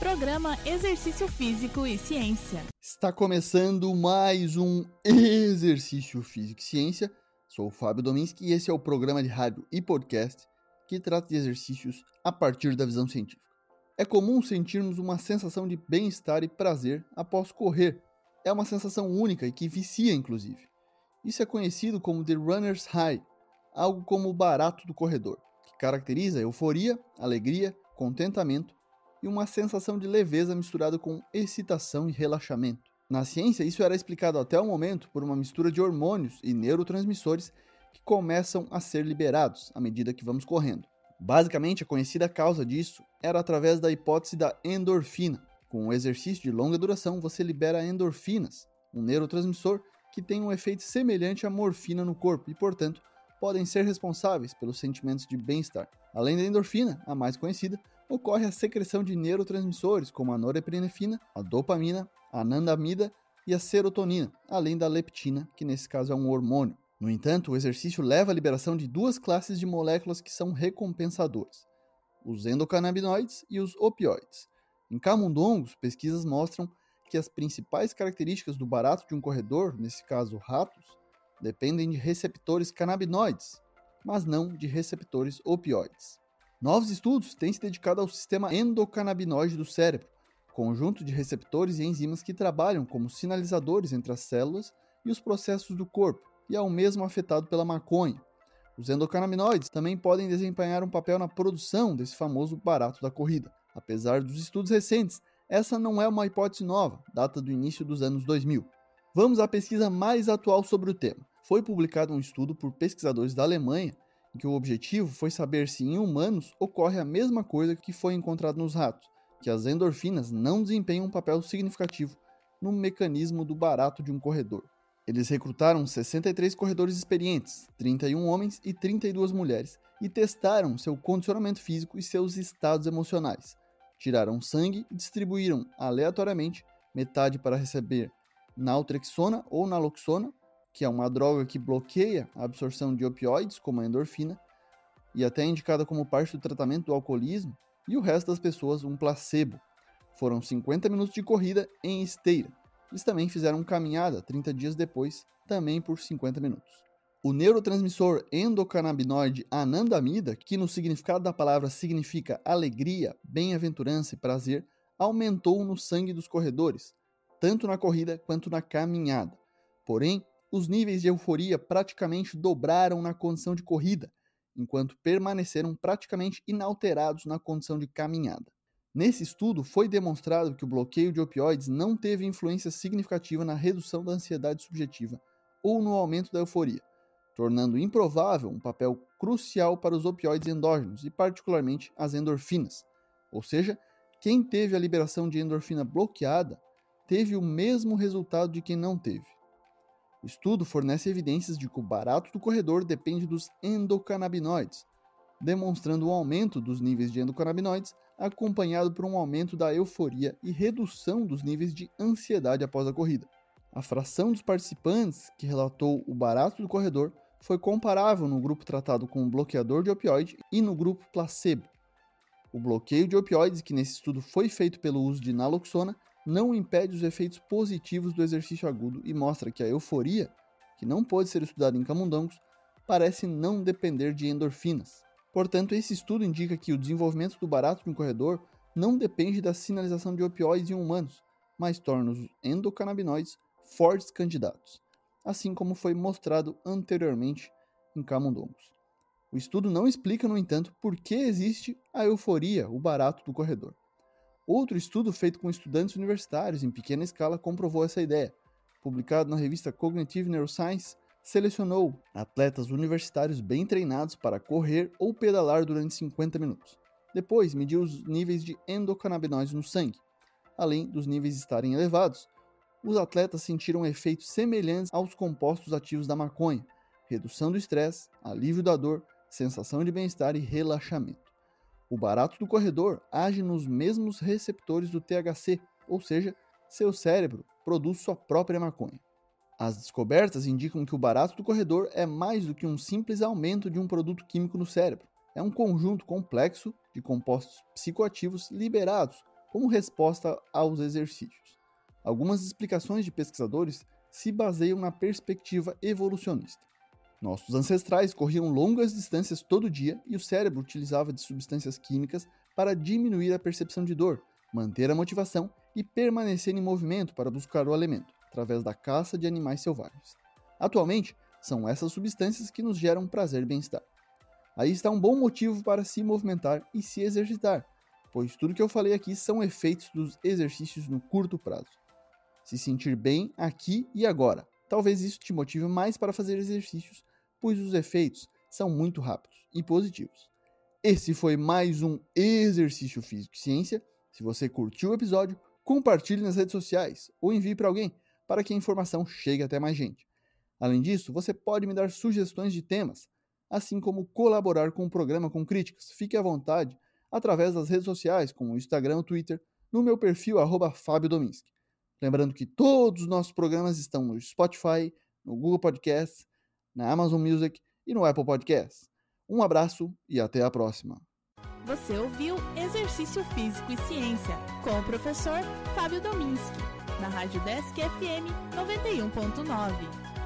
Programa Exercício Físico e Ciência. Está começando mais um Exercício Físico e Ciência. Sou o Fábio Dominski e esse é o programa de rádio e podcast que trata de exercícios a partir da visão científica. É comum sentirmos uma sensação de bem-estar e prazer após correr. É uma sensação única e que vicia, inclusive. Isso é conhecido como The Runner's High, algo como o barato do corredor, que caracteriza euforia, alegria, contentamento e uma sensação de leveza misturada com excitação e relaxamento. Na ciência, isso era explicado até o momento por uma mistura de hormônios e neurotransmissores que começam a ser liberados à medida que vamos correndo. Basicamente, a conhecida causa disso era através da hipótese da endorfina. Com o exercício de longa duração, você libera endorfinas, um neurotransmissor que tem um efeito semelhante à morfina no corpo e, portanto, podem ser responsáveis pelos sentimentos de bem-estar. Além da endorfina, a mais conhecida, ocorre a secreção de neurotransmissores como a norepinefrina, a dopamina, a anandamida e a serotonina, além da leptina, que nesse caso é um hormônio. No entanto, o exercício leva à liberação de duas classes de moléculas que são recompensadoras: os endocannabinoides e os opioides. Em camundongos, pesquisas mostram que as principais características do barato de um corredor, nesse caso ratos, dependem de receptores canabinoides, mas não de receptores opioides. Novos estudos têm se dedicado ao sistema endocannabinoide do cérebro, conjunto de receptores e enzimas que trabalham como sinalizadores entre as células e os processos do corpo, e é o mesmo afetado pela maconha. Os endocannabinoides também podem desempenhar um papel na produção desse famoso barato da corrida. Apesar dos estudos recentes, essa não é uma hipótese nova, data do início dos anos 2000. Vamos à pesquisa mais atual sobre o tema. Foi publicado um estudo por pesquisadores da Alemanha em que o objetivo foi saber se em humanos ocorre a mesma coisa que foi encontrado nos ratos, que as endorfinas não desempenham um papel significativo no mecanismo do barato de um corredor. Eles recrutaram 63 corredores experientes, 31 homens e 32 mulheres, e testaram seu condicionamento físico e seus estados emocionais. Tiraram sangue e distribuíram aleatoriamente metade para receber naltrexona ou naloxona que é uma droga que bloqueia a absorção de opioides, como a endorfina, e até é indicada como parte do tratamento do alcoolismo, e o resto das pessoas um placebo. Foram 50 minutos de corrida em esteira. Eles também fizeram caminhada 30 dias depois, também por 50 minutos. O neurotransmissor endocannabinoide anandamida, que no significado da palavra significa alegria, bem-aventurança e prazer, aumentou no sangue dos corredores, tanto na corrida quanto na caminhada. Porém, os níveis de euforia praticamente dobraram na condição de corrida, enquanto permaneceram praticamente inalterados na condição de caminhada. Nesse estudo, foi demonstrado que o bloqueio de opioides não teve influência significativa na redução da ansiedade subjetiva ou no aumento da euforia, tornando improvável um papel crucial para os opioides endógenos e, particularmente, as endorfinas. Ou seja, quem teve a liberação de endorfina bloqueada teve o mesmo resultado de quem não teve. O estudo fornece evidências de que o barato do corredor depende dos endocannabinoides, demonstrando um aumento dos níveis de endocannabinoides acompanhado por um aumento da euforia e redução dos níveis de ansiedade após a corrida. A fração dos participantes que relatou o barato do corredor foi comparável no grupo tratado com bloqueador de opioide e no grupo placebo. O bloqueio de opioides, que nesse estudo foi feito pelo uso de naloxona, não impede os efeitos positivos do exercício agudo e mostra que a euforia, que não pode ser estudada em camundongos, parece não depender de endorfinas. Portanto, esse estudo indica que o desenvolvimento do barato de um corredor não depende da sinalização de opioides em humanos, mas torna os endocannabinoides fortes candidatos, assim como foi mostrado anteriormente em camundongos. O estudo não explica, no entanto, por que existe a euforia, o barato do corredor. Outro estudo feito com estudantes universitários em pequena escala comprovou essa ideia. Publicado na revista Cognitive Neuroscience, selecionou atletas universitários bem treinados para correr ou pedalar durante 50 minutos. Depois, mediu os níveis de endocannabinoides no sangue. Além dos níveis estarem elevados, os atletas sentiram efeitos semelhantes aos compostos ativos da maconha: redução do estresse, alívio da dor, sensação de bem-estar e relaxamento. O barato do corredor age nos mesmos receptores do THC, ou seja, seu cérebro produz sua própria maconha. As descobertas indicam que o barato do corredor é mais do que um simples aumento de um produto químico no cérebro. É um conjunto complexo de compostos psicoativos liberados como resposta aos exercícios. Algumas explicações de pesquisadores se baseiam na perspectiva evolucionista. Nossos ancestrais corriam longas distâncias todo dia e o cérebro utilizava de substâncias químicas para diminuir a percepção de dor, manter a motivação e permanecer em movimento para buscar o alimento, através da caça de animais selvagens. Atualmente, são essas substâncias que nos geram prazer e bem-estar. Aí está um bom motivo para se movimentar e se exercitar, pois tudo que eu falei aqui são efeitos dos exercícios no curto prazo. Se sentir bem aqui e agora. Talvez isso te motive mais para fazer exercícios, pois os efeitos são muito rápidos e positivos. Esse foi mais um Exercício Físico e Ciência. Se você curtiu o episódio, compartilhe nas redes sociais ou envie para alguém para que a informação chegue até mais gente. Além disso, você pode me dar sugestões de temas, assim como colaborar com o programa com críticas. Fique à vontade através das redes sociais, como o Instagram ou Twitter, no meu perfil Fábio Dominski. Lembrando que todos os nossos programas estão no Spotify, no Google Podcasts, na Amazon Music e no Apple Podcasts. Um abraço e até a próxima. Você ouviu Exercício Físico e Ciência com o professor Fábio Dominski, na Rádio Desk FM 91.9.